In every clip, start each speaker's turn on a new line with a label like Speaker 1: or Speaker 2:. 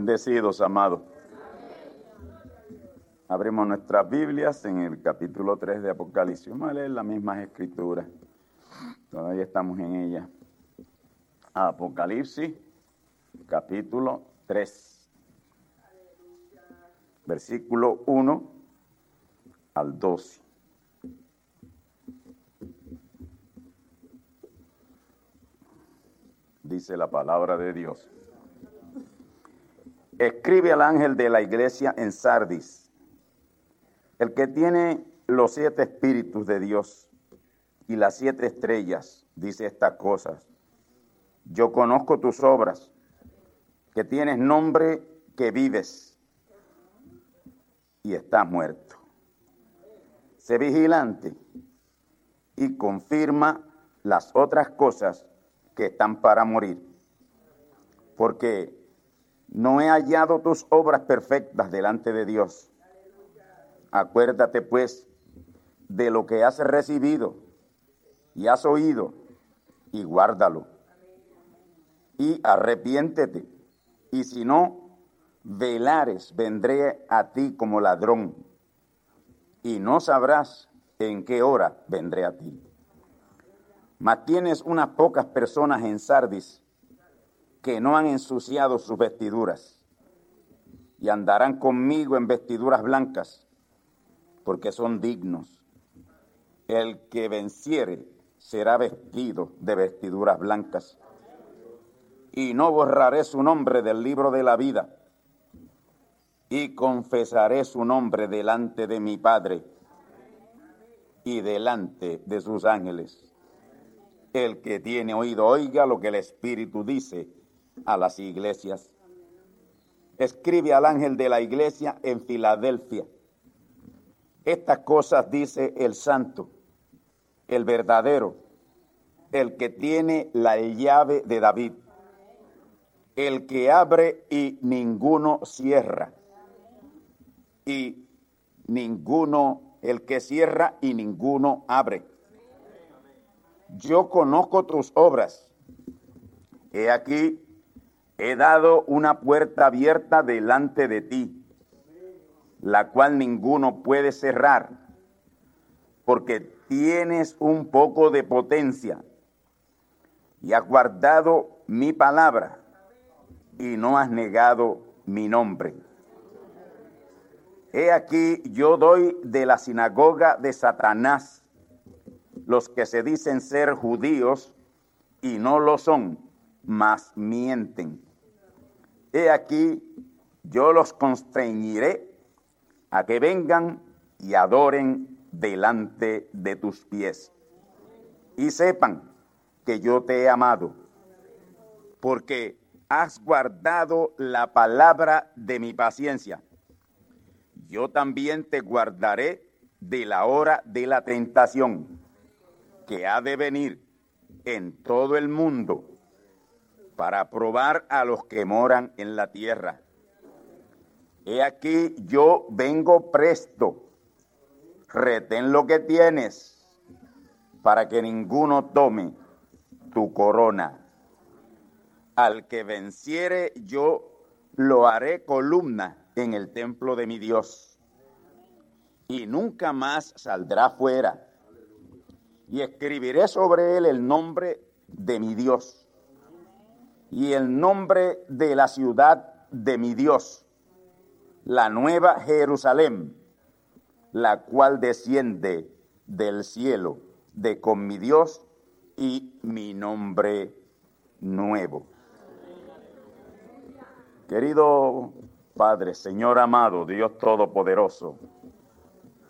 Speaker 1: Bendecidos, amados. Abrimos nuestras Biblias en el capítulo 3 de Apocalipsis. Vamos a leer las mismas escrituras. Todavía estamos en ella. Apocalipsis, capítulo 3. Versículo 1 al 12. Dice la palabra de Dios. Escribe al ángel de la iglesia en Sardis, el que tiene los siete espíritus de Dios y las siete estrellas, dice estas cosas. Yo conozco tus obras, que tienes nombre que vives y estás muerto. Sé vigilante y confirma las otras cosas que están para morir, porque no he hallado tus obras perfectas delante de Dios. Acuérdate pues de lo que has recibido y has oído y guárdalo. Y arrepiéntete. Y si no, velares, vendré a ti como ladrón. Y no sabrás en qué hora vendré a ti. Mas tienes unas pocas personas en Sardis que no han ensuciado sus vestiduras y andarán conmigo en vestiduras blancas, porque son dignos. El que venciere será vestido de vestiduras blancas. Y no borraré su nombre del libro de la vida, y confesaré su nombre delante de mi Padre y delante de sus ángeles. El que tiene oído, oiga lo que el Espíritu dice a las iglesias. Escribe al ángel de la iglesia en Filadelfia. Estas cosas dice el santo, el verdadero, el que tiene la llave de David, el que abre y ninguno cierra, y ninguno, el que cierra y ninguno abre. Yo conozco tus obras. He aquí, he dado una puerta abierta delante de ti, la cual ninguno puede cerrar, porque tienes un poco de potencia y has guardado mi palabra y no has negado mi nombre. He aquí yo doy de la sinagoga de Satanás los que se dicen ser judíos y no lo son, mas mienten. He aquí, yo los constreñiré a que vengan y adoren delante de tus pies. Y sepan que yo te he amado, porque has guardado la palabra de mi paciencia. Yo también te guardaré de la hora de la tentación que ha de venir en todo el mundo para probar a los que moran en la tierra. He aquí yo vengo presto. Retén lo que tienes para que ninguno tome tu corona. Al que venciere yo lo haré columna en el templo de mi Dios. Y nunca más saldrá fuera. Y escribiré sobre él el nombre de mi Dios y el nombre de la ciudad de mi Dios, la nueva Jerusalén, la cual desciende del cielo de con mi Dios y mi nombre nuevo. Querido Padre, Señor amado, Dios Todopoderoso,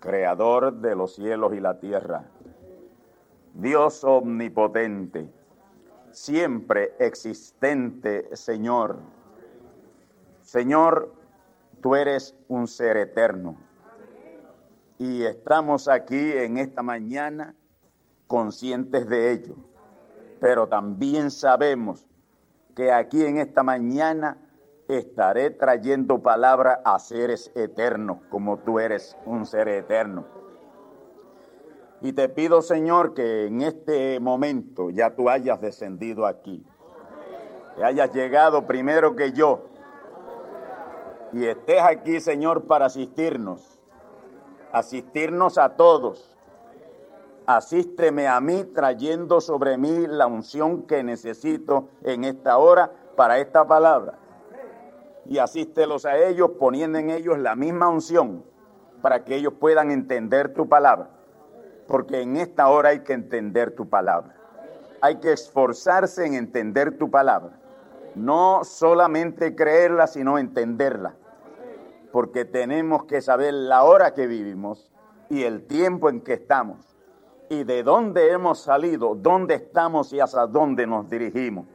Speaker 1: Creador de los cielos y la tierra, Dios omnipotente, siempre existente, Señor. Señor, tú eres un ser eterno. Y estamos aquí en esta mañana conscientes de ello. Pero también sabemos que aquí en esta mañana estaré trayendo palabra a seres eternos, como tú eres un ser eterno. Y te pido, Señor, que en este momento ya tú hayas descendido aquí, que hayas llegado primero que yo y estés aquí, Señor, para asistirnos, asistirnos a todos. Asísteme a mí trayendo sobre mí la unción que necesito en esta hora para esta palabra. Y asístelos a ellos poniendo en ellos la misma unción para que ellos puedan entender tu palabra porque en esta hora hay que entender tu palabra. Hay que esforzarse en entender tu palabra. No solamente creerla, sino entenderla. Porque tenemos que saber la hora que vivimos y el tiempo en que estamos. Y de dónde hemos salido, dónde estamos y hacia dónde nos dirigimos.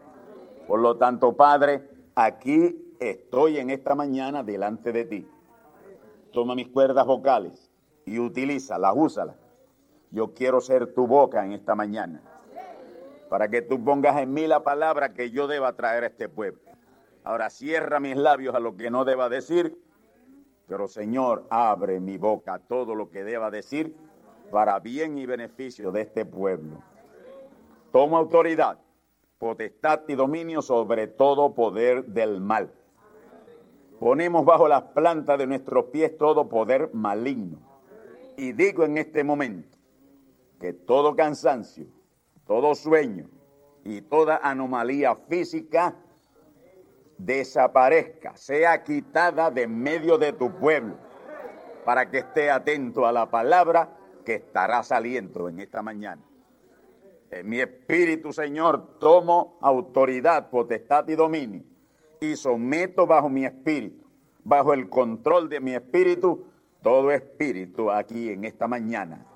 Speaker 1: Por lo tanto, Padre, aquí estoy en esta mañana delante de ti. Toma mis cuerdas vocales y utilízalas, úsalas yo quiero ser tu boca en esta mañana. Para que tú pongas en mí la palabra que yo deba traer a este pueblo. Ahora cierra mis labios a lo que no deba decir. Pero Señor, abre mi boca a todo lo que deba decir para bien y beneficio de este pueblo. Toma autoridad, potestad y dominio sobre todo poder del mal. Ponemos bajo las plantas de nuestros pies todo poder maligno. Y digo en este momento, que todo cansancio, todo sueño y toda anomalía física desaparezca, sea quitada de medio de tu pueblo, para que esté atento a la palabra que estará saliendo en esta mañana. En mi espíritu, Señor, tomo autoridad, potestad y dominio y someto bajo mi espíritu, bajo el control de mi espíritu, todo espíritu aquí en esta mañana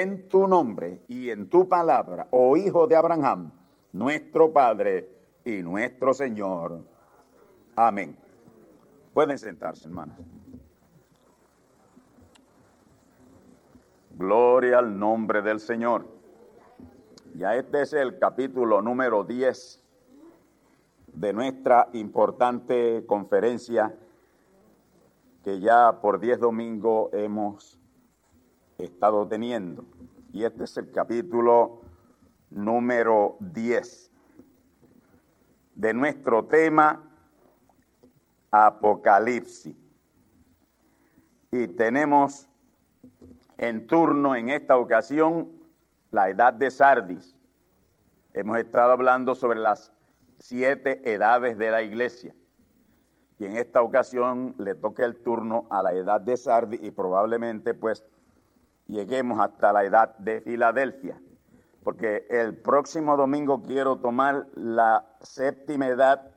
Speaker 1: en tu nombre y en tu palabra, oh Hijo de Abraham, nuestro Padre y nuestro Señor. Amén. Pueden sentarse, hermanos. Gloria al nombre del Señor. Ya este es el capítulo número 10 de nuestra importante conferencia que ya por 10 domingos hemos estado teniendo. Y este es el capítulo número 10 de nuestro tema Apocalipsis. Y tenemos en turno en esta ocasión la edad de Sardis. Hemos estado hablando sobre las siete edades de la iglesia. Y en esta ocasión le toca el turno a la edad de Sardis y probablemente pues lleguemos hasta la edad de Filadelfia, porque el próximo domingo quiero tomar la séptima edad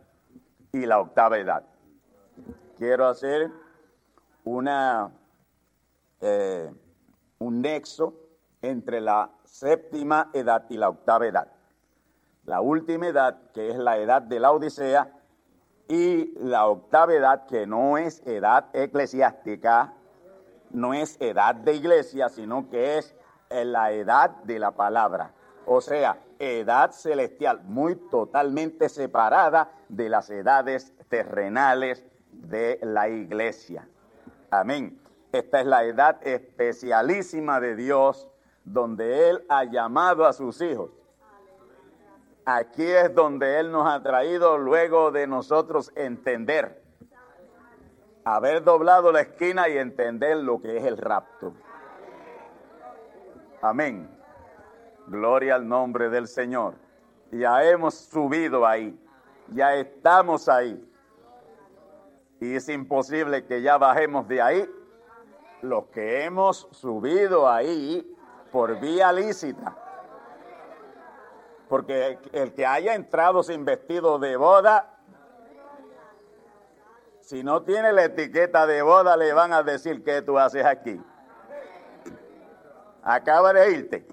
Speaker 1: y la octava edad. Quiero hacer una, eh, un nexo entre la séptima edad y la octava edad. la última edad, que es la edad de la Odisea, y la octava edad, que no es edad eclesiástica, no es edad de iglesia, sino que es la edad de la palabra. O sea, edad celestial, muy totalmente separada de las edades terrenales de la iglesia. Amén. Esta es la edad especialísima de Dios, donde Él ha llamado a sus hijos. Aquí es donde Él nos ha traído luego de nosotros entender, haber doblado la esquina y entender lo que es el rapto. Amén. Gloria al nombre del Señor. Ya hemos subido ahí, ya estamos ahí. Y es imposible que ya bajemos de ahí los que hemos subido ahí por vía lícita. Porque el que haya entrado sin vestido de boda, si no tiene la etiqueta de boda, le van a decir qué tú haces aquí. Acaba de irte,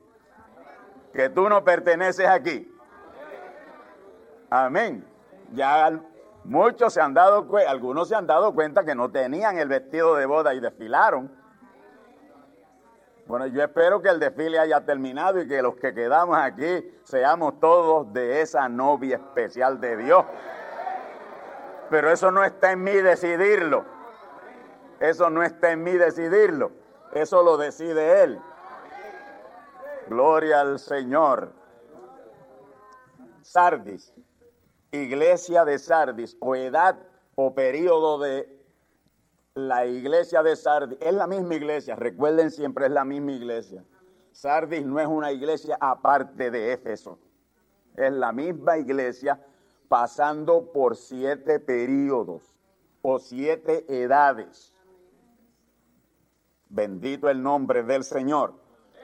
Speaker 1: que tú no perteneces aquí. Amén. Ya muchos se han dado algunos se han dado cuenta que no tenían el vestido de boda y desfilaron. Bueno, yo espero que el desfile haya terminado y que los que quedamos aquí seamos todos de esa novia especial de Dios. Pero eso no está en mí decidirlo. Eso no está en mí decidirlo. Eso lo decide Él. Gloria al Señor. Sardis, iglesia de Sardis, o edad o periodo de la iglesia de Sardis es la misma iglesia, recuerden siempre es la misma iglesia. Sardis no es una iglesia aparte de Éfeso, es la misma iglesia pasando por siete periodos o siete edades. Bendito el nombre del Señor.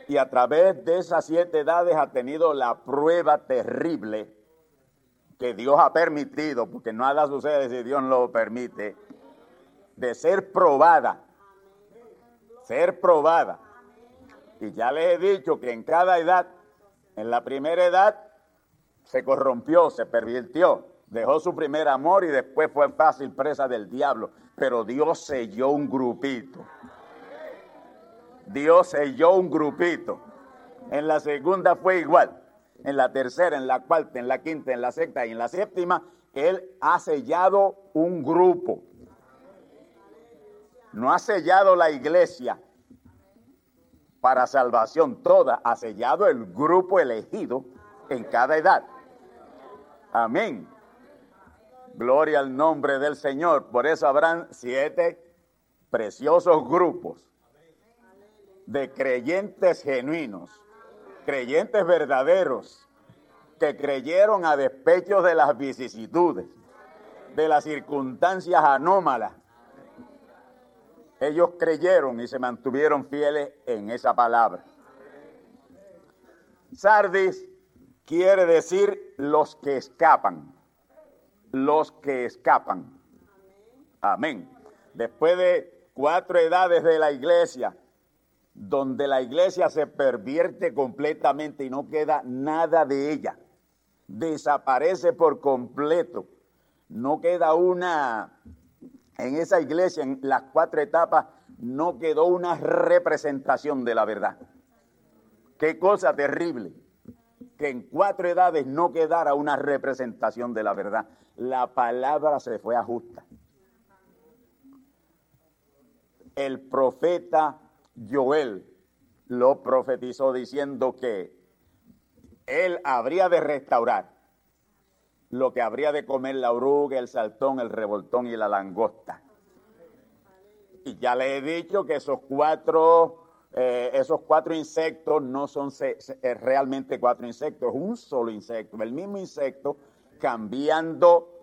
Speaker 1: Y a través de esas siete edades ha tenido la prueba terrible que Dios ha permitido, porque nada sucede si Dios lo permite de ser probada, ser probada. Y ya les he dicho que en cada edad, en la primera edad, se corrompió, se pervirtió, dejó su primer amor y después fue fácil presa del diablo. Pero Dios selló un grupito. Dios selló un grupito. En la segunda fue igual. En la tercera, en la cuarta, en la quinta, en la sexta y en la séptima, Él ha sellado un grupo no ha sellado la iglesia para salvación toda, ha sellado el grupo elegido en cada edad. Amén. Gloria al nombre del Señor. Por eso habrán siete preciosos grupos de creyentes genuinos, creyentes verdaderos, que creyeron a despecho de las vicisitudes, de las circunstancias anómalas, ellos creyeron y se mantuvieron fieles en esa palabra. Sardis quiere decir los que escapan, los que escapan. Amén. Después de cuatro edades de la iglesia, donde la iglesia se pervierte completamente y no queda nada de ella, desaparece por completo, no queda una en esa iglesia, en las cuatro etapas, no quedó una representación de la verdad. Qué cosa terrible que en cuatro edades no quedara una representación de la verdad. La palabra se fue a justa. El profeta Joel lo profetizó diciendo que él habría de restaurar lo que habría de comer la oruga, el saltón, el revoltón y la langosta. Y ya le he dicho que esos cuatro, eh, esos cuatro insectos no son eh, realmente cuatro insectos, es un solo insecto, el mismo insecto cambiando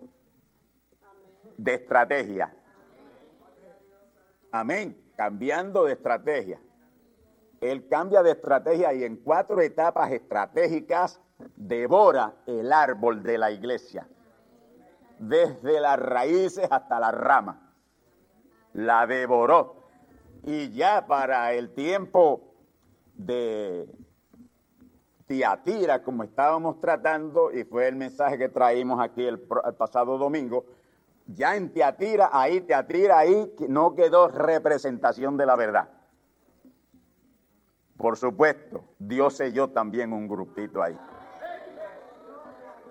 Speaker 1: de estrategia. Amén, cambiando de estrategia. Él cambia de estrategia y en cuatro etapas estratégicas devora el árbol de la iglesia, desde las raíces hasta la rama. La devoró. Y ya para el tiempo de Tiatira, como estábamos tratando, y fue el mensaje que traímos aquí el, pasado domingo, ya en Tiatira, ahí, Tiatira, ahí no quedó representación de la verdad. Por supuesto, Dios selló también un grupito ahí.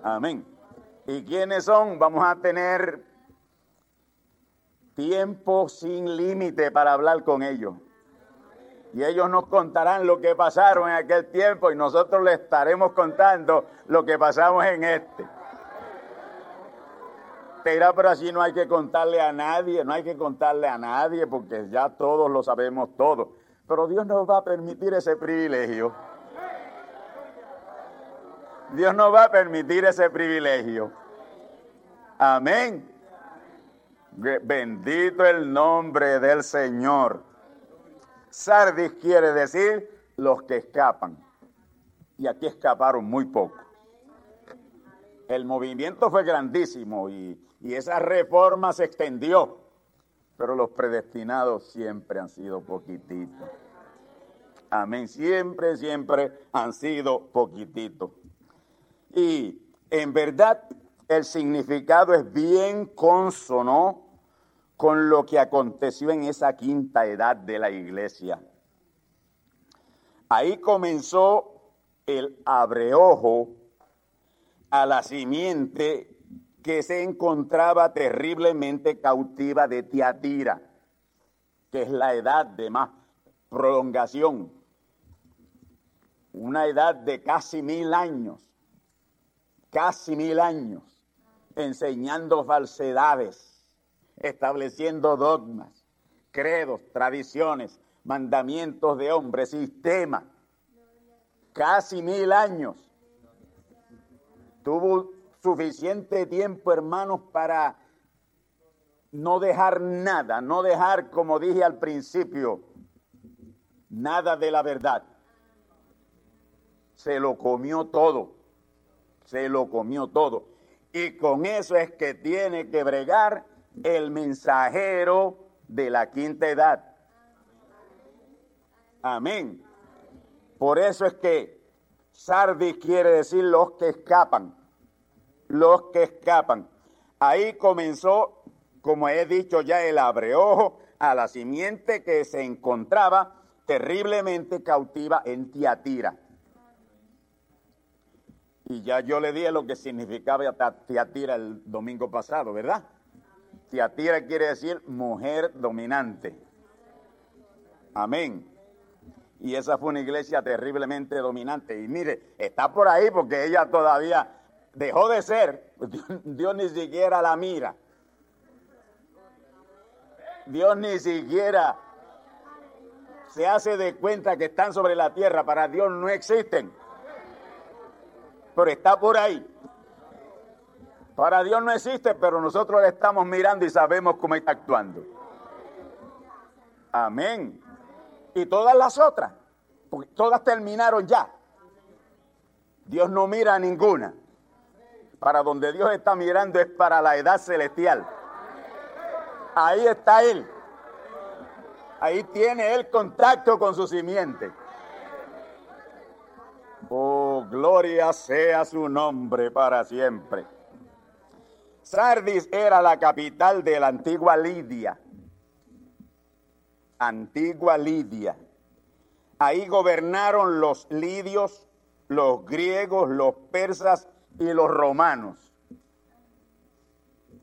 Speaker 1: Amén. ¿Y quiénes son? Vamos a tener tiempo sin límite para hablar con ellos. Y ellos nos contarán lo que pasaron en aquel tiempo y nosotros les estaremos contando lo que pasamos en este. Pero así no hay que contarle a nadie, no hay que contarle a nadie porque ya todos lo sabemos todo. Pero Dios nos va a permitir ese privilegio. Dios nos va a permitir ese privilegio. Amén. Bendito el nombre del Señor. Sardis quiere decir los que escapan. Y aquí escaparon muy poco. El movimiento fue grandísimo y, y esa reforma se extendió. Pero los predestinados siempre han sido poquititos. Amén. Siempre, siempre han sido poquititos. Y en verdad el significado es bien consono con lo que aconteció en esa quinta edad de la iglesia. Ahí comenzó el abreojo a la simiente que se encontraba terriblemente cautiva de Tiatira, que es la edad de más prolongación, una edad de casi mil años, casi mil años, enseñando falsedades, estableciendo dogmas, credos, tradiciones, mandamientos de hombres, sistemas, casi mil años. Tuvo suficiente tiempo, hermanos, para no dejar nada, no dejar, como dije al principio, nada de la verdad. Se lo comió todo, se lo comió todo. Y con eso es que tiene que bregar el mensajero de la quinta edad. Amén. Por eso es que Sardis quiere decir los que escapan los que escapan. Ahí comenzó, como he dicho ya, el abreojo a la simiente que se encontraba terriblemente cautiva en Tiatira. Y ya yo le dije lo que significaba Tiatira el domingo pasado, ¿verdad? Tiatira quiere decir mujer dominante. Amén. Y esa fue una iglesia terriblemente dominante. Y mire, está por ahí porque ella todavía dejó de ser, Dios ni siquiera la mira. Dios ni siquiera se hace de cuenta que están sobre la tierra, para Dios no existen. Pero está por ahí. Para Dios no existe, pero nosotros le estamos mirando y sabemos cómo está actuando. Amén. Y todas las otras, porque todas terminaron ya. Dios no mira a ninguna. Para donde Dios está mirando es para la edad celestial. Ahí está Él. Ahí tiene Él contacto con su simiente. Oh, gloria sea su nombre para siempre. Sardis era la capital de la antigua Lidia. Antigua Lidia. Ahí gobernaron los lidios, los griegos, los persas y los romanos.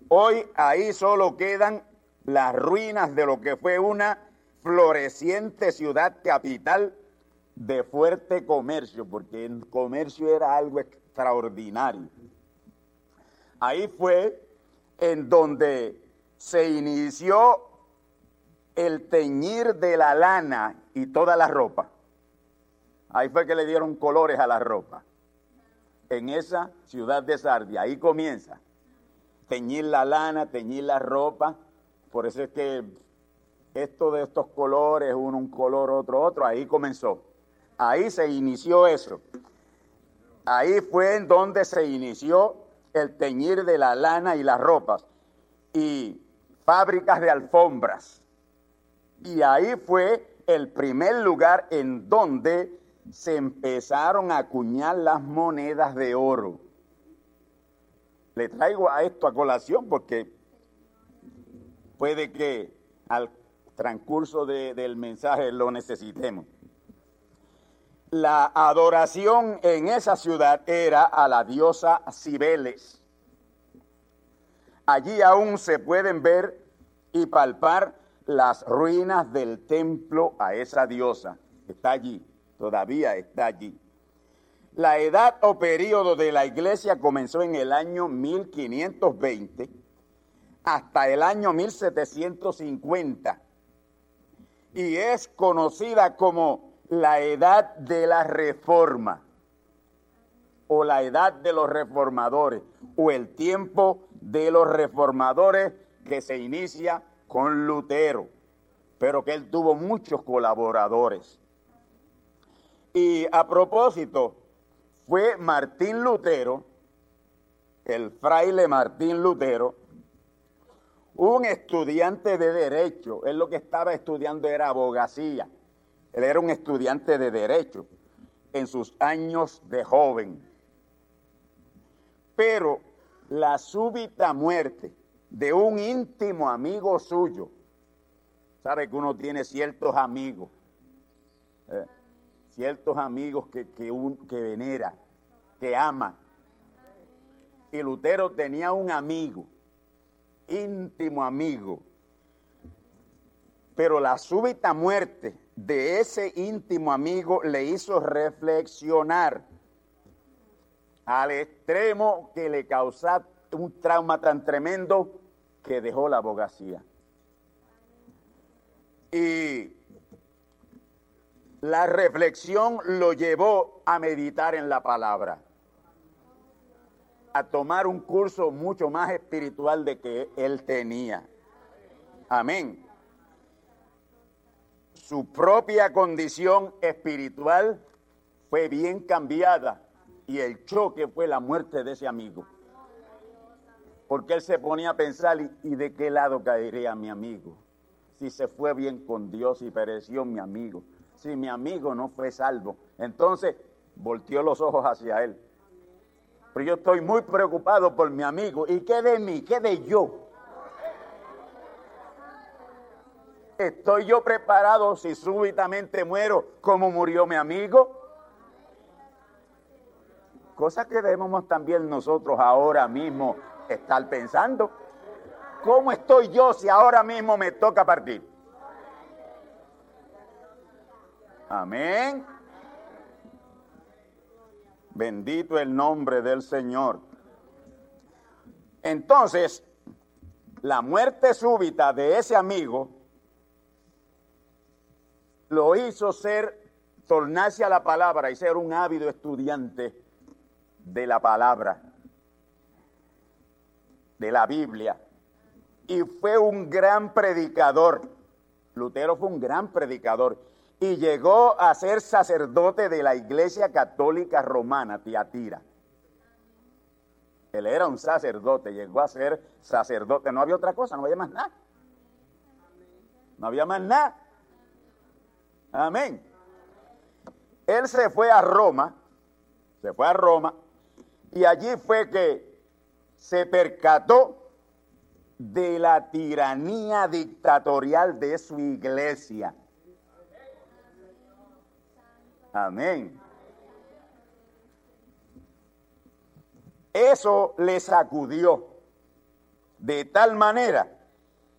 Speaker 1: Hoy ahí solo quedan las ruinas de lo que fue una floreciente ciudad capital de fuerte comercio, porque el comercio era algo extraordinario. Ahí fue en donde se inició el teñir de la lana y toda la ropa. Ahí fue que le dieron colores a la ropa en esa ciudad de Sardia. Ahí comienza. Teñir la lana, teñir la ropa. Por eso es que esto de estos colores, uno un color, otro otro, ahí comenzó. Ahí se inició eso. Ahí fue en donde se inició el teñir de la lana y las ropas. Y fábricas de alfombras. Y ahí fue el primer lugar en donde se empezaron a acuñar las monedas de oro. Le traigo a esto a colación porque puede que al transcurso del mensaje lo necesitemos. La adoración en esa ciudad era a la diosa Cibeles. Allí aún se pueden ver y palpar las ruinas del templo a esa diosa. Está allí, todavía está allí. La edad o periodo de la iglesia comenzó en el año 1520 hasta el año 1750 y es conocida como la edad de la reforma o la edad de los reformadores o el tiempo de los reformadores que se inicia con Lutero, pero que él tuvo muchos colaboradores. Y a propósito, fue Martín Lutero, el fraile Martín Lutero, un estudiante de derecho. Él lo que estaba estudiando era abogacía. Él era un estudiante de derecho en sus años de joven. Pero la súbita muerte de un íntimo amigo suyo, sabe que uno tiene ciertos amigos, eh, ciertos amigos que, que, que venera, que ama. Y Lutero tenía un amigo íntimo amigo. Pero la súbita muerte de ese íntimo amigo le hizo reflexionar al extremo que le causó un trauma tan tremendo que dejó la abogacía. Y la reflexión lo llevó a meditar en la palabra a tomar un curso mucho más espiritual de que él tenía. Amén. Su propia condición espiritual fue bien cambiada y el choque fue la muerte de ese amigo. Porque él se ponía a pensar, ¿y de qué lado caería mi amigo? Si se fue bien con Dios y pereció mi amigo. Si mi amigo no fue salvo. Entonces volteó los ojos hacia él pero yo estoy muy preocupado por mi amigo. ¿Y qué de mí? ¿Qué de yo? ¿Estoy yo preparado si súbitamente muero como murió mi amigo? Cosa que debemos también nosotros ahora mismo estar pensando. ¿Cómo estoy yo si ahora mismo me toca partir? Amén. Bendito el nombre del Señor. Entonces, la muerte súbita de ese amigo lo hizo ser, tornarse a la palabra y ser un ávido estudiante de la palabra, de la Biblia. Y fue un gran predicador. Lutero fue un gran predicador y llegó a ser sacerdote de la Iglesia Católica Romana, Tiatira. Él era un sacerdote, llegó a ser sacerdote. No había otra cosa, no había más nada. No había más nada. Amén. Él se fue a Roma, se fue a Roma, y allí fue que se percató de la tiranía dictatorial de su iglesia. Amén. Eso le sacudió de tal manera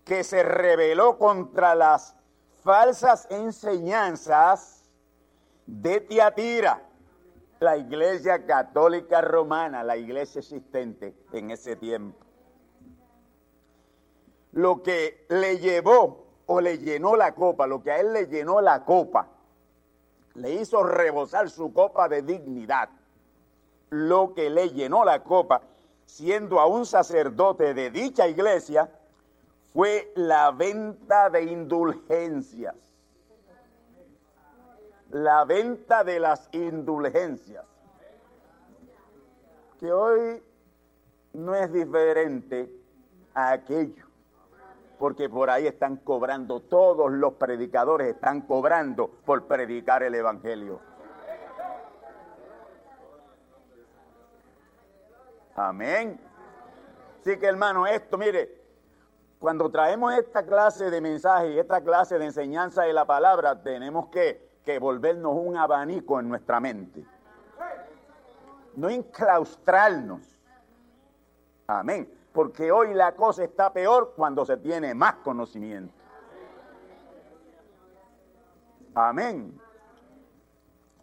Speaker 1: que se rebeló contra las falsas enseñanzas de Tiatira, la iglesia católica romana, la iglesia existente en ese tiempo. Lo que le llevó o le llenó la copa, lo que a él le llenó la copa, le hizo rebosar su copa de dignidad. Lo que le llenó la copa, siendo a un sacerdote de dicha iglesia, fue la venta de indulgencias. La venta de las indulgencias. Que hoy no es diferente a aquello. Porque por ahí están cobrando, todos los predicadores están cobrando por predicar el Evangelio. Amén. Así que hermano, esto, mire, cuando traemos esta clase de mensaje y esta clase de enseñanza de la palabra, tenemos que, que volvernos un abanico en nuestra mente. No enclaustrarnos. Amén. Porque hoy la cosa está peor cuando se tiene más conocimiento. Amén.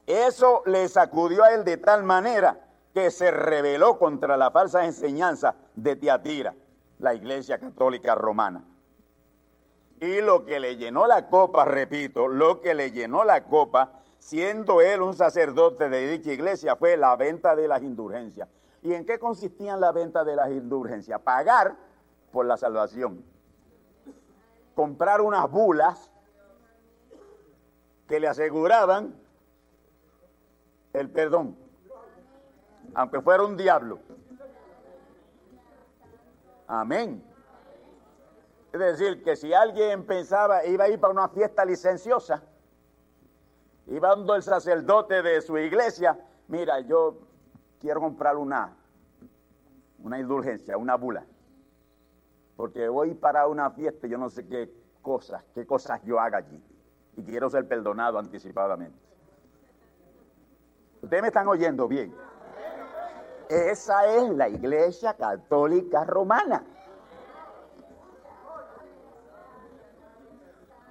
Speaker 1: Eso le sacudió a él de tal manera que se rebeló contra la falsa enseñanza de Tiatira, la iglesia católica romana. Y lo que le llenó la copa, repito, lo que le llenó la copa, siendo él un sacerdote de dicha iglesia, fue la venta de las indulgencias. ¿Y en qué consistían la venta de las indulgencias? Pagar por la salvación. Comprar unas bulas que le aseguraban el perdón, aunque fuera un diablo. Amén. Es decir, que si alguien pensaba, iba a ir para una fiesta licenciosa, iba dando el sacerdote de su iglesia, mira, yo quiero comprar una, una indulgencia, una bula, porque voy para una fiesta y yo no sé qué cosas, qué cosas yo haga allí, y quiero ser perdonado anticipadamente. Ustedes me están oyendo bien. Esa es la iglesia católica romana.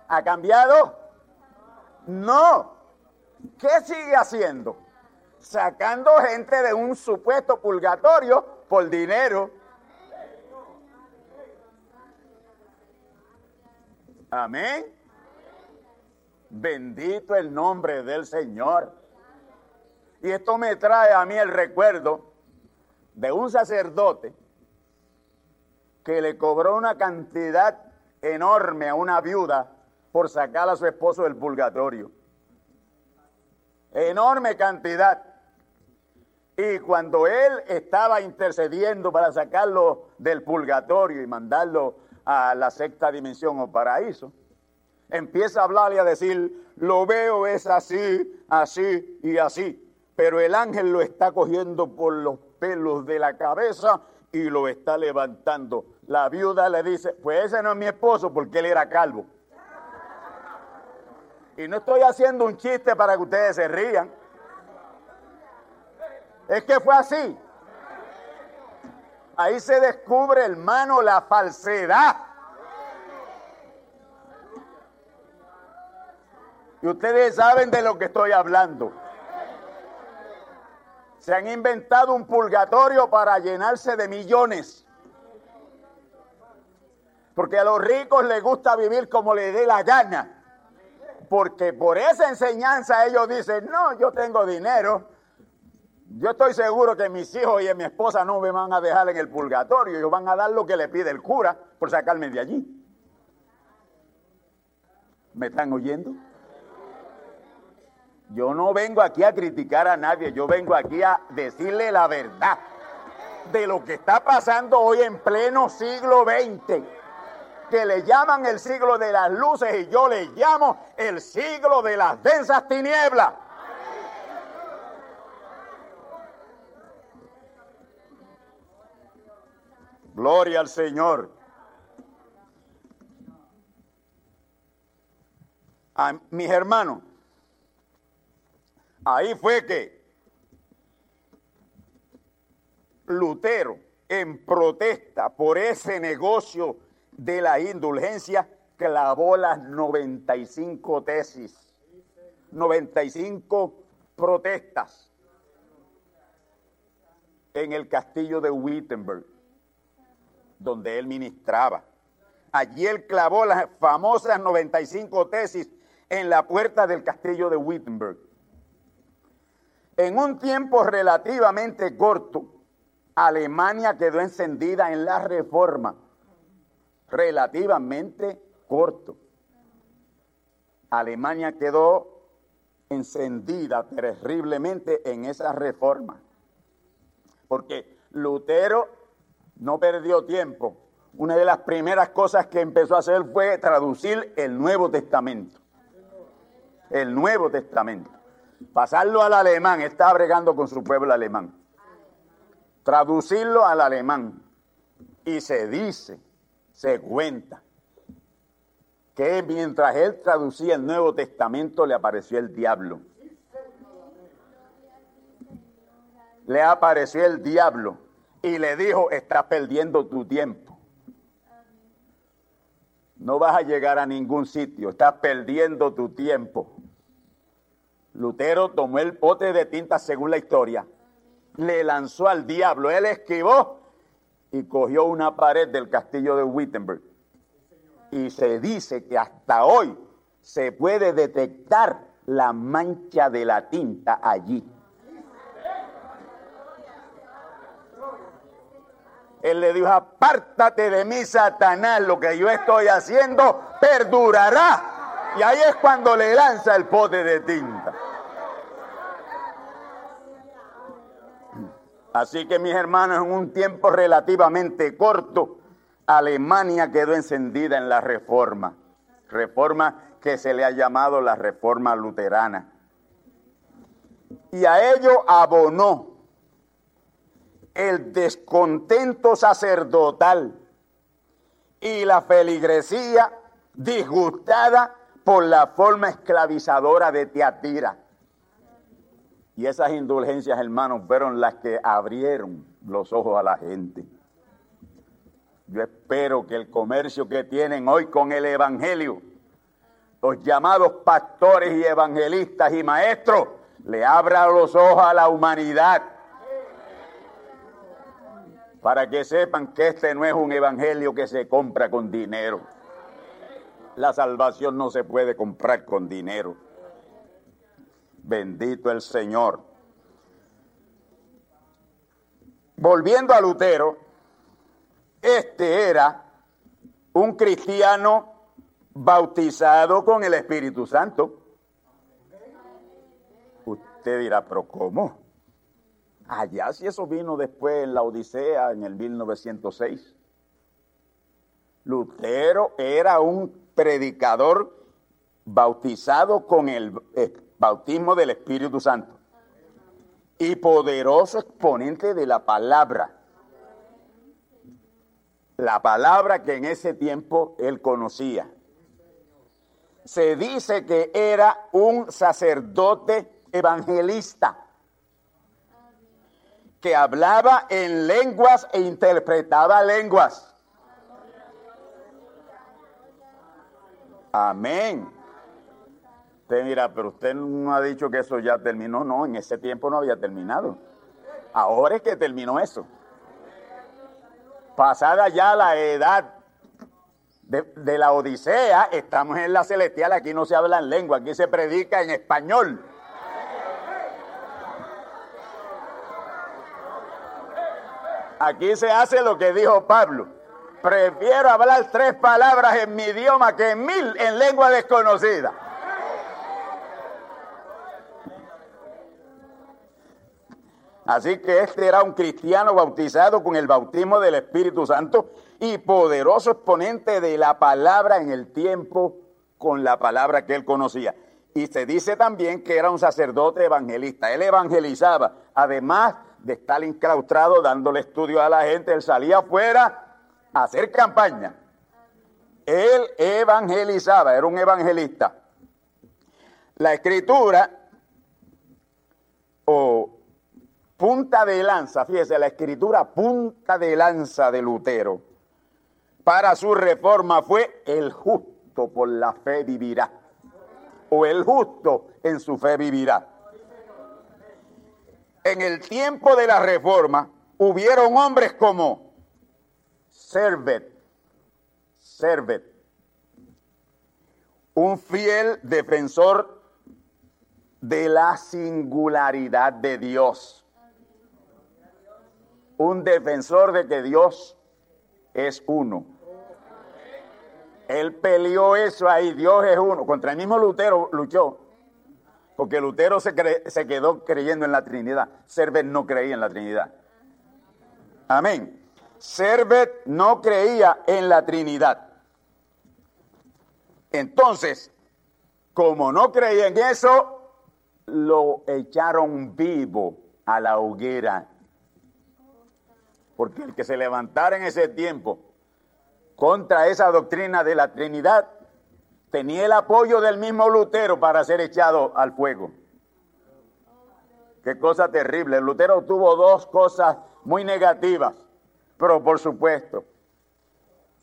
Speaker 1: ¿Ha cambiado? No. ¿Qué sigue haciendo? Sacando gente de un supuesto purgatorio por dinero. Amén. Bendito el nombre del Señor. Y esto me trae a mí el recuerdo de un sacerdote que le cobró una cantidad enorme a una viuda por sacar a su esposo del purgatorio. Enorme cantidad. Y cuando él estaba intercediendo para sacarlo del purgatorio y mandarlo a la sexta dimensión o paraíso, empieza a hablar y a decir, lo veo es así, así y así pero el ángel lo está cogiendo por los pelos de la cabeza y lo está levantando. La viuda le dice, pues ese no es mi esposo porque él era calvo. Y no estoy haciendo un chiste para que ustedes se rían. Es que fue así. Ahí se descubre, hermano, la falsedad. Y ustedes saben de lo que estoy hablando. Se han inventado un purgatorio para llenarse de millones. Porque a los ricos les gusta vivir como les dé la gana. Porque por esa enseñanza ellos dicen, no, yo tengo dinero. Yo estoy seguro que mis hijos y mi esposa no me van a dejar en el purgatorio. Ellos van a dar lo que le pide el cura por sacarme de allí. ¿Me están oyendo? Yo no vengo aquí a criticar a nadie, yo vengo aquí a decirle la verdad de lo que está pasando hoy en pleno siglo XX, que le llaman el siglo de las luces y yo le llamo el siglo de las densas tinieblas. Gloria al Señor. A mis hermanos, Ahí fue que Lutero, en protesta por ese negocio de la indulgencia, clavó las 95 tesis, 95 protestas en el castillo de Wittenberg, donde él ministraba. Allí él clavó las famosas 95 tesis en la puerta del castillo de Wittenberg. En un tiempo relativamente corto, Alemania quedó encendida en la reforma. Relativamente corto. Alemania quedó encendida terriblemente en esa reforma. Porque Lutero no perdió tiempo. Una de las primeras cosas que empezó a hacer fue traducir el Nuevo Testamento. El Nuevo Testamento pasarlo al alemán, está bregando con su pueblo alemán. traducirlo al alemán. Y se dice, se cuenta, que mientras él traducía el Nuevo Testamento le apareció el diablo. Le apareció el diablo y le dijo, estás perdiendo tu tiempo. No vas a llegar a ningún sitio, estás perdiendo tu tiempo. Lutero tomó el pote de tinta según la historia, le lanzó al diablo, él esquivó y cogió una pared del castillo de Wittenberg. Y se dice que hasta hoy se puede detectar la mancha de la tinta allí. Él le dijo, apártate de mí, Satanás, lo que yo estoy haciendo perdurará. Y ahí es cuando le lanza el pote de tinta. Así que mis hermanos, en un tiempo relativamente corto, Alemania quedó encendida en la reforma. Reforma que se le ha llamado la reforma luterana. Y a ello abonó el descontento sacerdotal y la feligresía disgustada por la forma esclavizadora de Teatira. Y esas indulgencias, hermanos, fueron las que abrieron los ojos a la gente. Yo espero que el comercio que tienen hoy con el Evangelio, los llamados pastores y evangelistas y maestros, le abra los ojos a la humanidad para que sepan que este no es un evangelio que se compra con dinero. La salvación no se puede comprar con dinero. Bendito el Señor. Volviendo a Lutero, este era un cristiano bautizado con el Espíritu Santo. Usted dirá, pero ¿cómo? Allá si eso vino después en la Odisea en el 1906. Lutero era un predicador bautizado con el eh, bautismo del Espíritu Santo y poderoso exponente de la palabra. La palabra que en ese tiempo él conocía. Se dice que era un sacerdote evangelista que hablaba en lenguas e interpretaba lenguas. Amén. Usted mira, pero usted no ha dicho que eso ya terminó. No, en ese tiempo no había terminado. Ahora es que terminó eso. Pasada ya la edad de, de la Odisea, estamos en la celestial, aquí no se habla en lengua, aquí se predica en español. Aquí se hace lo que dijo Pablo. Prefiero hablar tres palabras en mi idioma que mil en lengua desconocida. Así que este era un cristiano bautizado con el bautismo del Espíritu Santo y poderoso exponente de la palabra en el tiempo con la palabra que él conocía. Y se dice también que era un sacerdote evangelista. Él evangelizaba. Además, de estar incraustrado dándole estudio a la gente, él salía afuera hacer campaña. Él evangelizaba, era un evangelista. La escritura o punta de lanza, fíjese, la escritura punta de lanza de Lutero para su reforma fue el justo por la fe vivirá. O el justo en su fe vivirá en el tiempo de la reforma hubieron hombres como Servet, Servet, un fiel defensor de la singularidad de Dios, un defensor de que Dios es uno. Él peleó eso ahí, Dios es uno. Contra el mismo Lutero luchó porque Lutero se, se quedó creyendo en la Trinidad. Servet no creía en la Trinidad. Amén. Servet no creía en la Trinidad. Entonces, como no creía en eso, lo echaron vivo a la hoguera. Porque el que se levantara en ese tiempo contra esa doctrina de la Trinidad tenía el apoyo del mismo Lutero para ser echado al fuego. Qué cosa terrible. Lutero tuvo dos cosas muy negativas, pero por supuesto,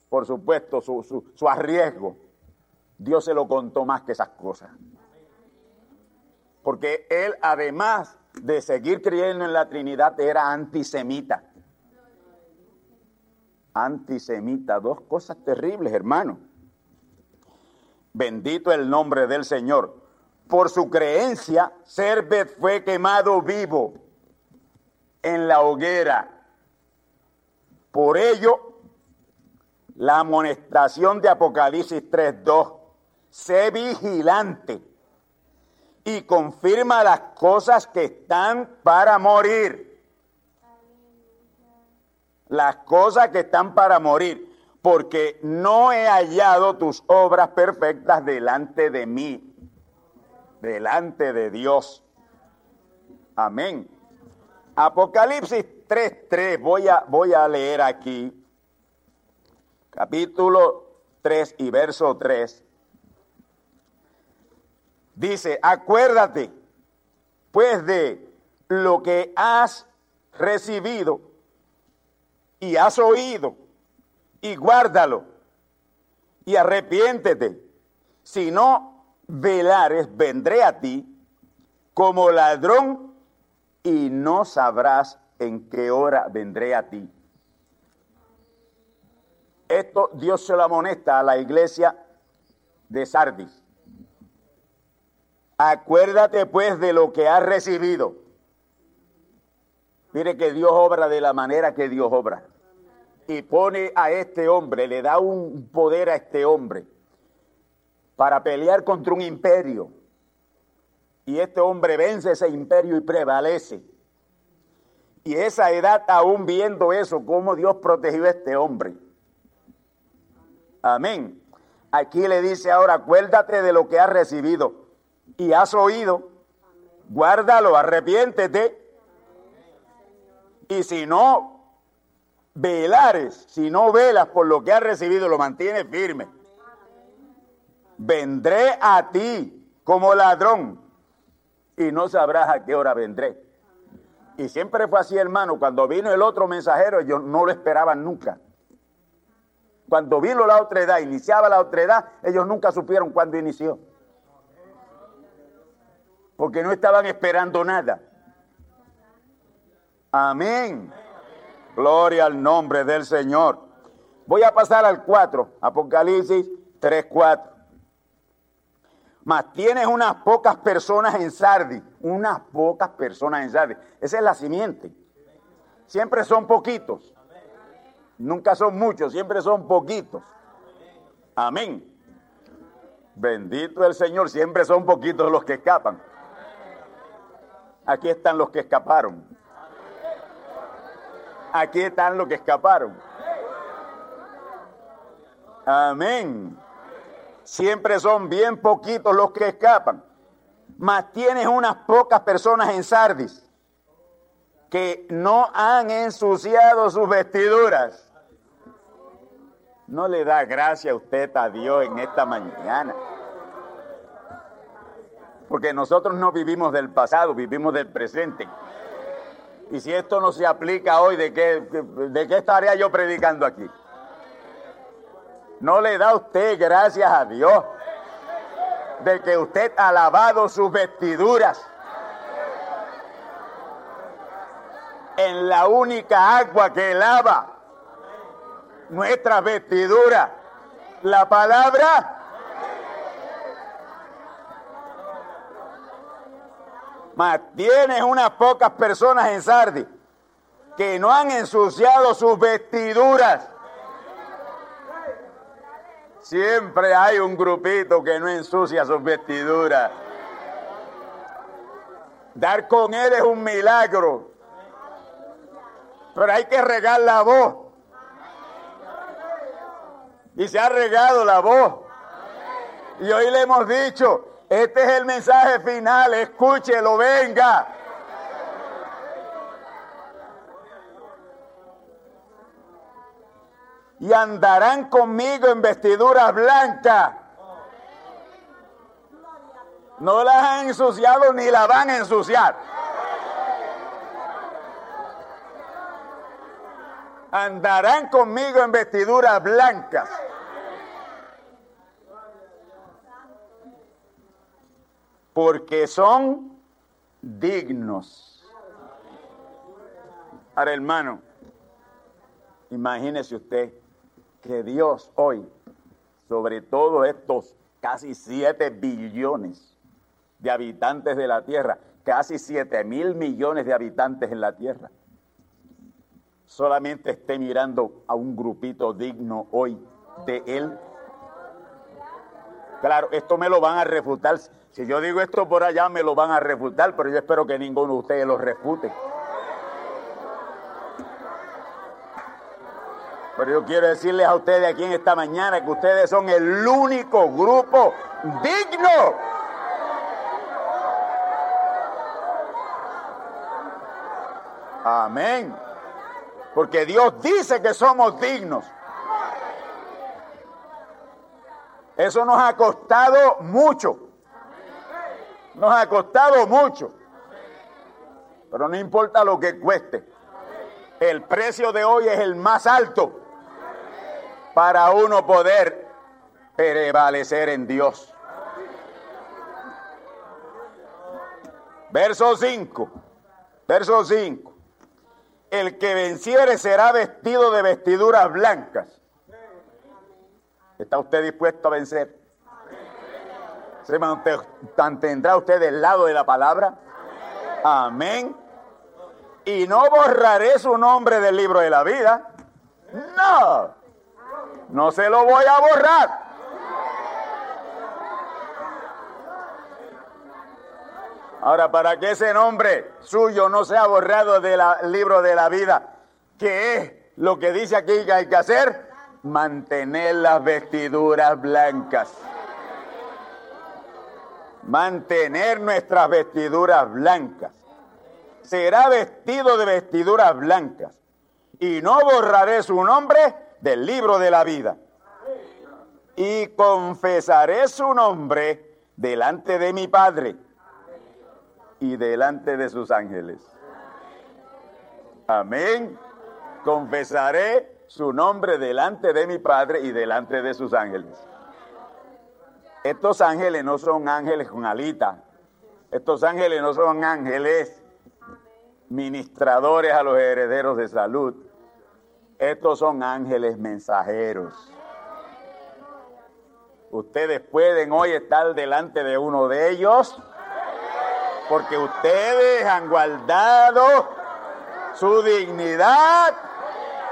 Speaker 1: por supuesto, su, su, su arriesgo, Dios se lo contó más que esas cosas. Porque él, además de seguir creyendo en la Trinidad, era antisemita. Antisemita, dos cosas terribles, hermano. Bendito el nombre del Señor. Por su creencia, Servet fue quemado vivo en la hoguera. Por ello, la amonestación de Apocalipsis 3.2, sé vigilante y confirma las cosas que están para morir. Las cosas que están para morir, porque no he hallado tus obras perfectas delante de mí, delante de Dios. Amén. Apocalipsis 3.3, voy a, voy a leer aquí, capítulo 3 y verso 3. Dice, acuérdate pues de lo que has recibido y has oído y guárdalo y arrepiéntete. Si no velares, vendré a ti como ladrón y no sabrás en qué hora vendré a ti. Esto Dios se lo amonesta a la iglesia de Sardis. Acuérdate pues de lo que has recibido. Mire que Dios obra de la manera que Dios obra. Y pone a este hombre, le da un poder a este hombre para pelear contra un imperio. Y este hombre vence ese imperio y prevalece. Y esa edad aún viendo eso, cómo Dios protegió a este hombre. Amén. Aquí le dice ahora, acuérdate de lo que has recibido y has oído, guárdalo, arrepiéntete. Y si no velares, si no velas por lo que has recibido, lo mantienes firme. Vendré a ti como ladrón y no sabrás a qué hora vendré. Y siempre fue así, hermano. Cuando vino el otro mensajero, ellos no lo esperaban nunca. Cuando vino la otra edad, iniciaba la otra edad, ellos nunca supieron cuándo inició porque no estaban esperando nada. Amén. Gloria al nombre del Señor. Voy a pasar al 4, Apocalipsis 3, 4. Mas tienes unas pocas personas en Sardi, unas pocas personas en Sardi. Esa es la simiente. Siempre son poquitos. Nunca son muchos, siempre son poquitos. Amén. Bendito el Señor, siempre son poquitos los que escapan. Aquí están los que escaparon. Aquí están los que escaparon. Amén. Siempre son bien poquitos los que escapan. Mas tienes unas pocas personas en Sardis que no han ensuciado sus vestiduras. No le da gracia a usted a Dios en esta mañana. Porque nosotros no vivimos del pasado, vivimos del presente. Y si esto no se aplica hoy, ¿de qué, de qué estaría yo predicando aquí? ¿No le da usted gracias a Dios de que usted ha lavado sus vestiduras en la única agua que lava nuestras vestiduras? La palabra Mas unas pocas personas en Sardi que no han ensuciado sus vestiduras. Siempre hay un grupito que no ensucia sus vestiduras. Dar con él es un milagro. Pero hay que regar la voz. Y se ha regado la voz. Y hoy le hemos dicho, este es el mensaje final, escúchelo, venga. Y andarán conmigo en vestiduras blancas. No las han ensuciado ni la van a ensuciar. Andarán conmigo en vestiduras blancas. Porque son dignos. Ahora, hermano, imagínese usted que Dios hoy, sobre todo estos casi 7 billones de habitantes de la tierra, casi 7 mil millones de habitantes en la tierra, solamente esté mirando a un grupito digno hoy de Él. Claro, esto me lo van a refutar. Si yo digo esto por allá, me lo van a refutar, pero yo espero que ninguno de ustedes lo refute. Pero yo quiero decirles a ustedes aquí en esta mañana que ustedes son el único grupo digno. Amén. Porque Dios dice que somos dignos. Eso nos ha costado mucho. Nos ha costado mucho. Pero no importa lo que cueste. El precio de hoy es el más alto para uno poder prevalecer en Dios. Verso 5. Verso 5. El que venciere será vestido de vestiduras blancas. ¿Está usted dispuesto a vencer? ¿Se mantendrá usted del lado de la palabra? Amén. Y no borraré su nombre del libro de la vida. No. No se lo voy a borrar. Ahora, para que ese nombre suyo no sea borrado del libro de la vida, ¿qué es lo que dice aquí que hay que hacer? Mantener las vestiduras blancas. Mantener nuestras vestiduras blancas. Será vestido de vestiduras blancas. Y no borraré su nombre del libro de la vida. Y confesaré su nombre delante de mi Padre y delante de sus ángeles. Amén. Confesaré su nombre delante de mi Padre y delante de sus ángeles. Estos ángeles no son ángeles con alita. Estos ángeles no son ángeles ministradores a los herederos de salud. Estos son ángeles mensajeros. Ustedes pueden hoy estar delante de uno de ellos porque ustedes han guardado su dignidad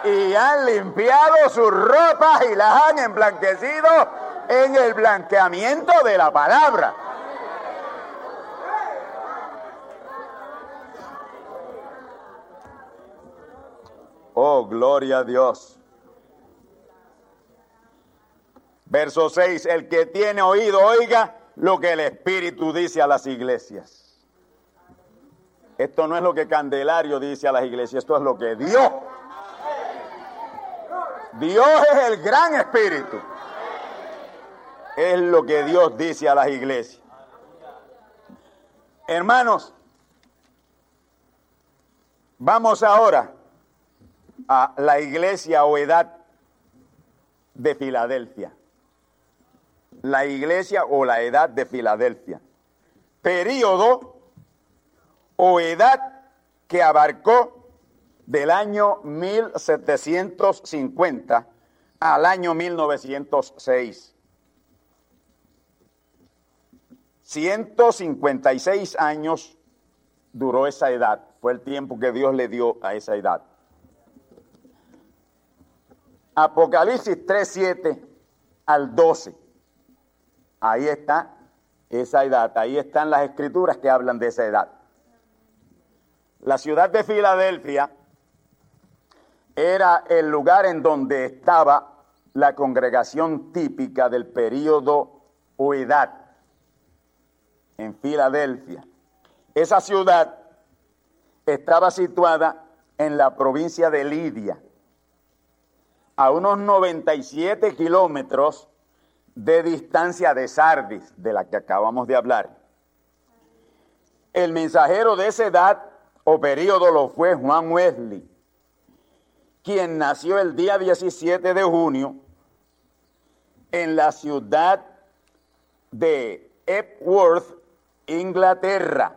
Speaker 1: y han limpiado sus ropas y las han emblanquecido en el blanqueamiento de la palabra. Oh, gloria a Dios. Verso 6, el que tiene oído, oiga lo que el Espíritu dice a las iglesias. Esto no es lo que Candelario dice a las iglesias, esto es lo que Dios. Dios es el gran espíritu. Es lo que Dios dice a las iglesias. Hermanos, vamos ahora a la iglesia o edad de Filadelfia. La iglesia o la edad de Filadelfia. Período o edad que abarcó del año 1750 al año 1906. 156 años duró esa edad, fue el tiempo que Dios le dio a esa edad. Apocalipsis 3, 7 al 12. Ahí está esa edad, ahí están las escrituras que hablan de esa edad. La ciudad de Filadelfia era el lugar en donde estaba la congregación típica del período o edad en Filadelfia. Esa ciudad estaba situada en la provincia de Lidia. A unos 97 kilómetros de distancia de Sardis, de la que acabamos de hablar. El mensajero de esa edad o periodo lo fue Juan Wesley, quien nació el día 17 de junio en la ciudad de Epworth, Inglaterra.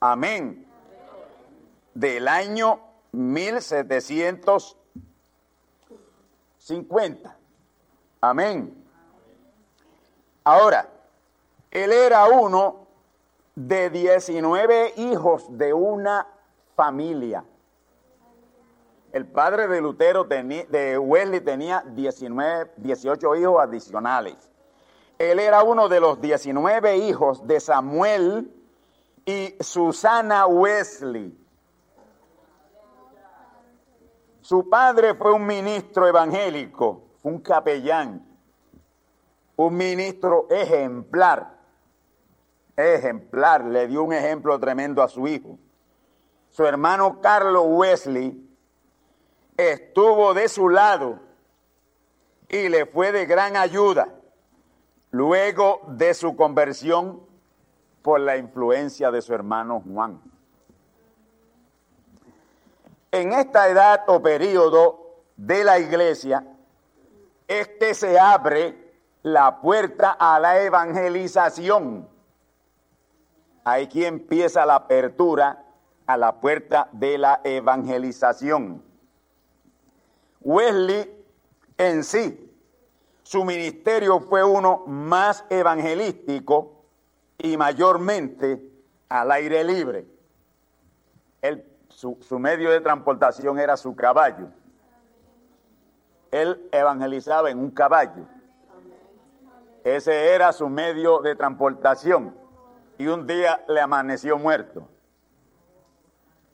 Speaker 1: Amén. Del año 1750. Amén. Ahora, él era uno de 19 hijos de una familia. El padre de Lutero, de Wesley, tenía 19, 18 hijos adicionales. Él era uno de los 19 hijos de Samuel y Susana Wesley. Su padre fue un ministro evangélico, un capellán, un ministro ejemplar, ejemplar, le dio un ejemplo tremendo a su hijo. Su hermano Carlos Wesley estuvo de su lado y le fue de gran ayuda luego de su conversión por la influencia de su hermano Juan. En esta edad o periodo de la iglesia es que se abre la puerta a la evangelización. Aquí empieza la apertura a la puerta de la evangelización. Wesley en sí, su ministerio fue uno más evangelístico y mayormente al aire libre. Su, medio de transportación era su caballo. Él evangelizaba en un caballo. Ese era su medio de transportación. Y un día le amaneció muerto.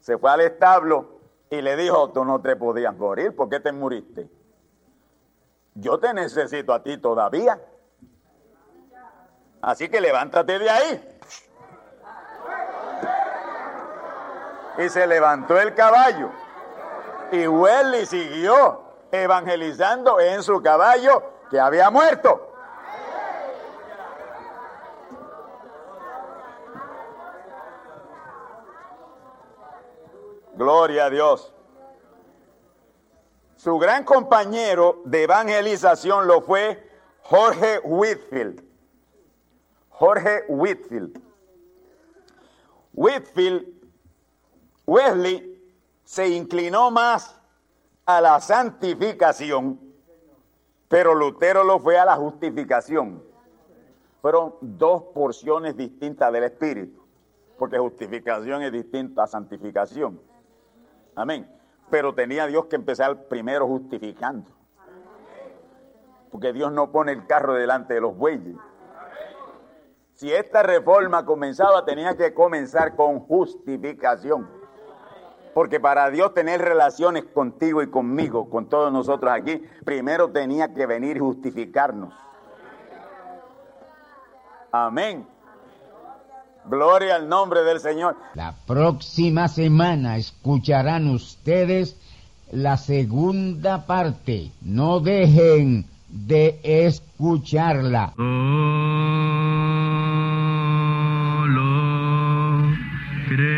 Speaker 1: Se fue al establo y le dijo, tú no te podías morir, ¿por qué te muriste? Yo te necesito a ti todavía. Así que levántate de ahí. Y se levantó el caballo. Y Welly siguió evangelizando en su caballo que había muerto. Gloria a Dios. Su gran compañero de evangelización lo fue Jorge Whitfield. Jorge Whitfield. Whitfield, Wesley se inclinó más a la santificación, pero Lutero lo fue a la justificación. Fueron dos porciones distintas del Espíritu, porque justificación es distinta a santificación. Amén. Pero tenía Dios que empezar primero justificando. Porque Dios no pone el carro delante de los bueyes. Si esta reforma comenzaba, tenía que comenzar con justificación. Porque para Dios tener relaciones contigo y conmigo, con todos nosotros aquí, primero tenía que venir y justificarnos. Amén. Gloria al nombre del Señor.
Speaker 2: La próxima semana escucharán ustedes la segunda parte. No dejen de escucharla.
Speaker 3: Y